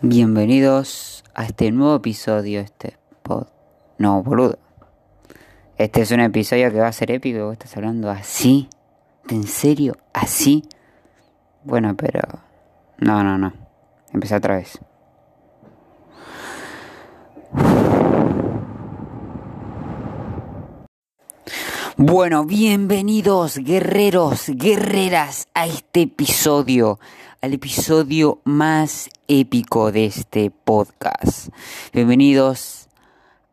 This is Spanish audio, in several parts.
Bienvenidos a este nuevo episodio, este pod. No, boludo. Este es un episodio que va a ser épico. Vos estás hablando así. ¿En serio? ¿Así? Bueno, pero. No, no, no. Empecé otra vez. Bueno, bienvenidos guerreros, guerreras a este episodio, al episodio más épico de este podcast. Bienvenidos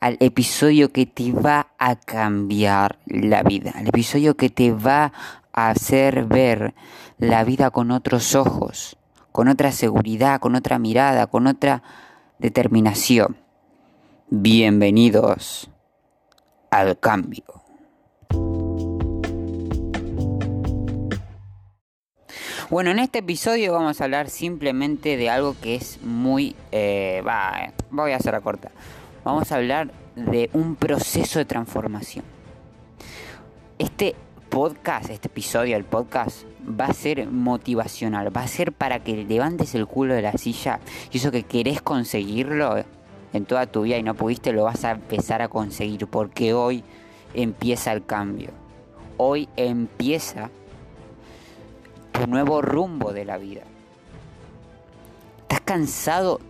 al episodio que te va a cambiar la vida, el episodio que te va a hacer ver la vida con otros ojos, con otra seguridad, con otra mirada, con otra determinación. Bienvenidos al cambio. Bueno, en este episodio vamos a hablar simplemente de algo que es muy... Eh, va, voy a hacer la corta. Vamos a hablar de un proceso de transformación. Este podcast, este episodio del podcast, va a ser motivacional, va a ser para que levantes el culo de la silla y eso que querés conseguirlo en toda tu vida y no pudiste, lo vas a empezar a conseguir porque hoy empieza el cambio. Hoy empieza tu nuevo rumbo de la vida. ¿Estás cansado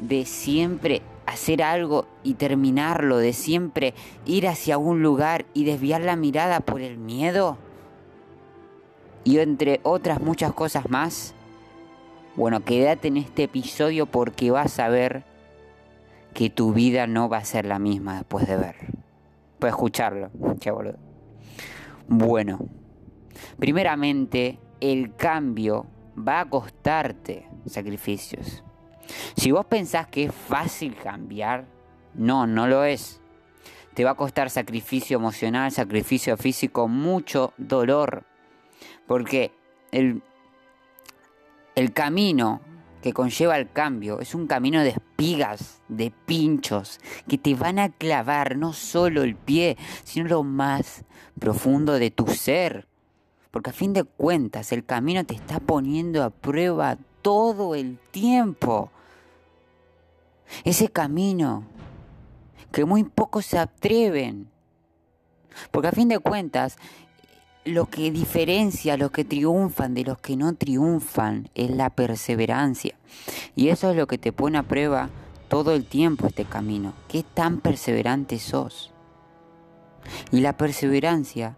de siempre hacer algo y terminarlo, de siempre ir hacia un lugar y desviar la mirada por el miedo? Y entre otras muchas cosas más. Bueno, quédate en este episodio porque vas a ver que tu vida no va a ser la misma después de ver. Puedes escucharlo, che boludo. Bueno, primeramente el cambio va a costarte sacrificios. Si vos pensás que es fácil cambiar, no, no lo es. Te va a costar sacrificio emocional, sacrificio físico, mucho dolor. Porque el, el camino que conlleva el cambio es un camino de espigas, de pinchos, que te van a clavar no solo el pie, sino lo más profundo de tu ser. Porque a fin de cuentas el camino te está poniendo a prueba todo el tiempo. Ese camino que muy pocos se atreven. Porque a fin de cuentas, lo que diferencia a los que triunfan de los que no triunfan es la perseverancia. Y eso es lo que te pone a prueba todo el tiempo este camino. ¿Qué tan perseverante sos? Y la perseverancia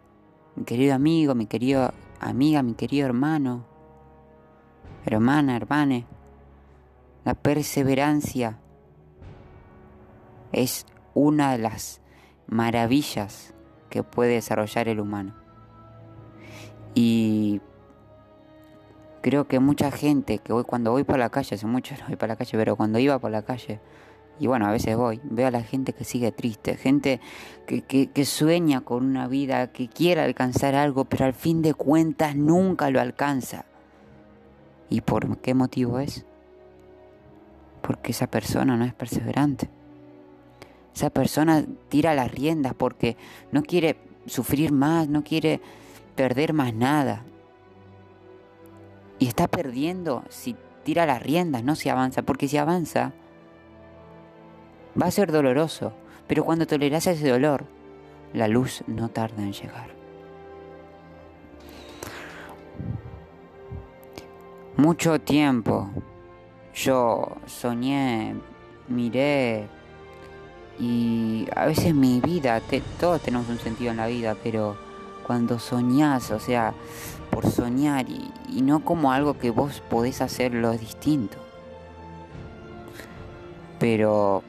mi querido amigo, mi querido amiga, mi querido hermano, hermana, hermane. La perseverancia es una de las maravillas que puede desarrollar el humano. Y creo que mucha gente que hoy cuando voy por la calle, hace mucho no voy por la calle, pero cuando iba por la calle, y bueno, a veces voy, veo a la gente que sigue triste, gente que, sueña con una vida, que quiere alcanzar algo, pero al fin de cuentas nunca lo alcanza. ¿Y por qué motivo es? Porque esa persona no es perseverante. Esa persona tira las riendas porque no quiere sufrir más, no quiere perder más nada. Y está perdiendo si tira las riendas, no si avanza, porque si avanza, Va a ser doloroso, pero cuando toleras ese dolor, la luz no tarda en llegar. Mucho tiempo yo soñé, miré y a veces mi vida, todos tenemos un sentido en la vida, pero cuando soñás, o sea, por soñar y, no como algo que vos podés hacerlo distinto. Pero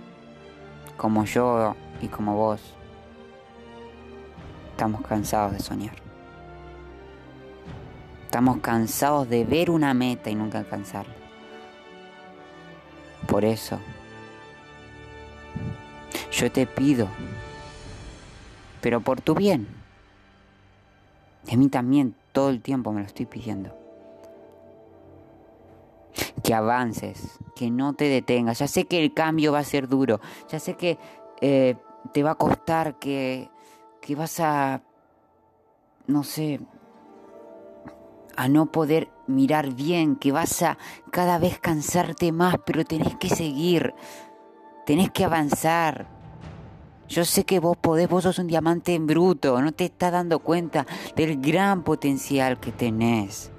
como yo y como vos, estamos cansados de soñar. Estamos cansados de ver una meta y nunca alcanzarla. Por eso, yo te pido, pero por tu bien, de mí también todo el tiempo me lo estoy pidiendo que avances, que no te detengas. Ya sé que el cambio va a ser duro, ya sé que eh, te va a costar, que, que vas a, no sé, a no poder mirar bien, que vas a cada vez cansarte más, pero tenés que seguir, tenés que avanzar. Yo sé que vos podés, vos sos un diamante en bruto, no te estás dando cuenta del gran potencial que tenés.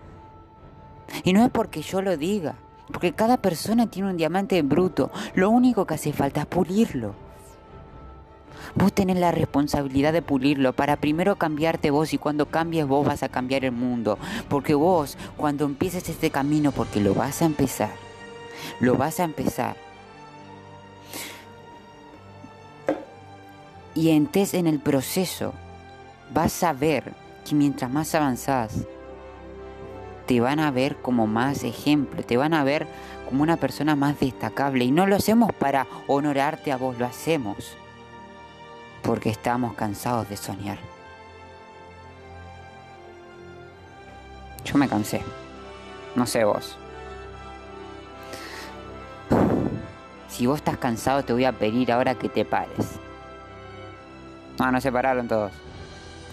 Y no es porque yo lo diga, porque cada persona tiene un diamante en bruto. Lo único que hace falta es pulirlo. Vos tenés la responsabilidad de pulirlo para primero cambiarte vos y cuando cambies vos vas a cambiar el mundo. Porque vos, cuando empieces este camino, porque lo vas a empezar, lo vas a empezar. Y entonces en el proceso vas a ver que mientras más avanzás, te van a ver como más ejemplo, te van a ver como una persona más destacable. Y no lo hacemos para honorarte a vos, lo hacemos porque estamos cansados de soñar. Yo me cansé. No sé vos. Si vos estás cansado te voy a pedir ahora que te pares. No, no se pararon todos.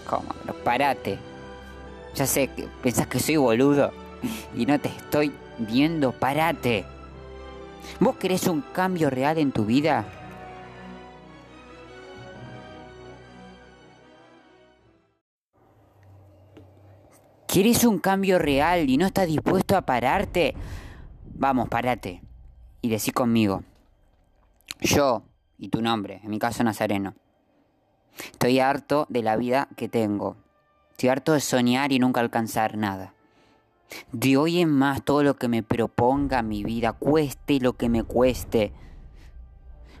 ¿Cómo? Pero parate. Ya sé que pensás que soy boludo y no te estoy viendo. Parate. ¿Vos querés un cambio real en tu vida? ¿Quieres un cambio real y no estás dispuesto a pararte? Vamos, parate. Y decí conmigo. Yo y tu nombre, en mi caso Nazareno. Estoy harto de la vida que tengo. Harto de soñar y nunca alcanzar nada. De hoy en más todo lo que me proponga mi vida, cueste lo que me cueste,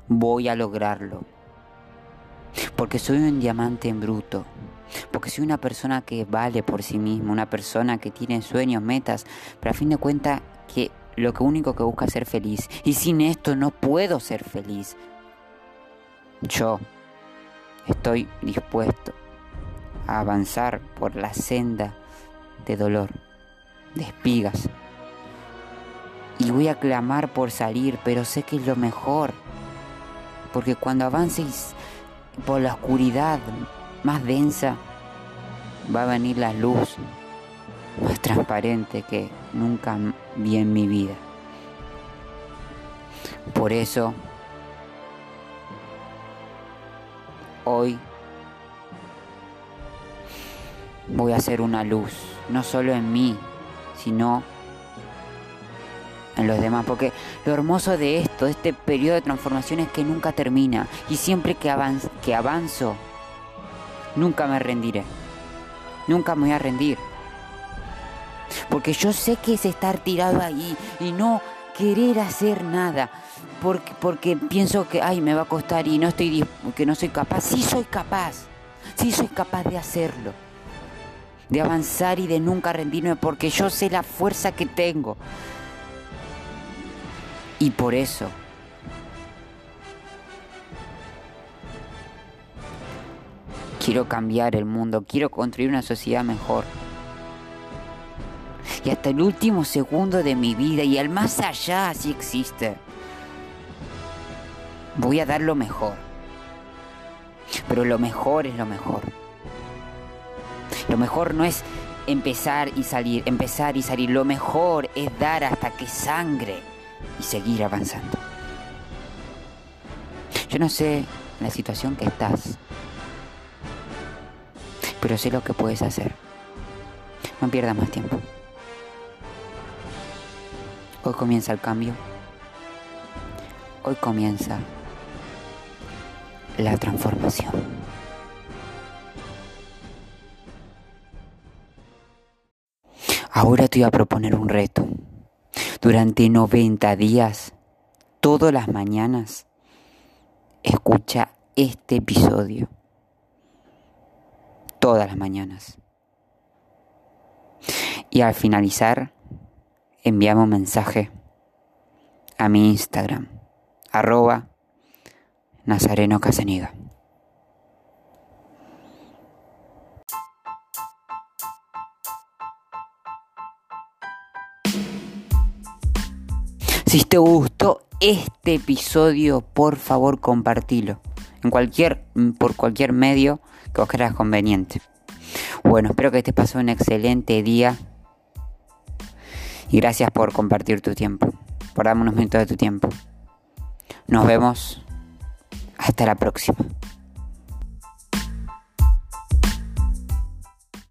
voy a lograrlo. Porque soy un diamante en bruto. Porque soy una persona que vale por sí misma, una persona que tiene sueños, metas, pero a fin de cuentas que lo único que busca es ser feliz. Y sin esto no puedo ser feliz. Yo estoy dispuesto avanzar por la senda de dolor, de espigas. Y voy a clamar por salir, pero sé que es lo mejor. Porque cuando avances por la oscuridad, más densa, va a venir la luz más transparente que nunca vi en mi vida. Por eso, hoy voy a hacer una luz, no solo en mí, sino en los demás. Porque lo hermoso de esto, de este periodo de transformación es que nunca termina. Y siempre que, que avanzo, nunca me rendiré. Nunca me voy a rendir. Porque yo sé que es estar tirado ahí y no querer hacer nada. Porque, porque pienso que, ay, me va a costar y no estoy, que no soy capaz. Sí soy capaz. Sí soy capaz de hacerlo. De avanzar y de nunca rendirme porque yo sé la fuerza que tengo. Y por eso Quiero cambiar el mundo, quiero construir una sociedad mejor. Y hasta el último segundo de mi vida y al más allá si existe. Voy a dar lo mejor. Pero lo mejor es lo mejor. Lo mejor no es empezar y salir, empezar y salir. Lo mejor es dar hasta que sangre y seguir avanzando. Yo no sé la situación que estás, pero sé lo que puedes hacer. No pierdas más tiempo. Hoy comienza el cambio. Hoy comienza la transformación. Ahora te voy a proponer un reto. Durante 90 días, todas las mañanas, escucha este episodio todas las mañanas. Y al finalizar, enviamos un mensaje a mi Instagram, arroba Nazareno Casaniga. Si te gustó este episodio, por favor compartilo. En cualquier, por cualquier medio que os creas conveniente. Bueno, espero que te pasó un excelente día Y gracias por compartir tu tiempo, por darme unos minutos de tu tiempo. Nos vemos. Hasta la próxima.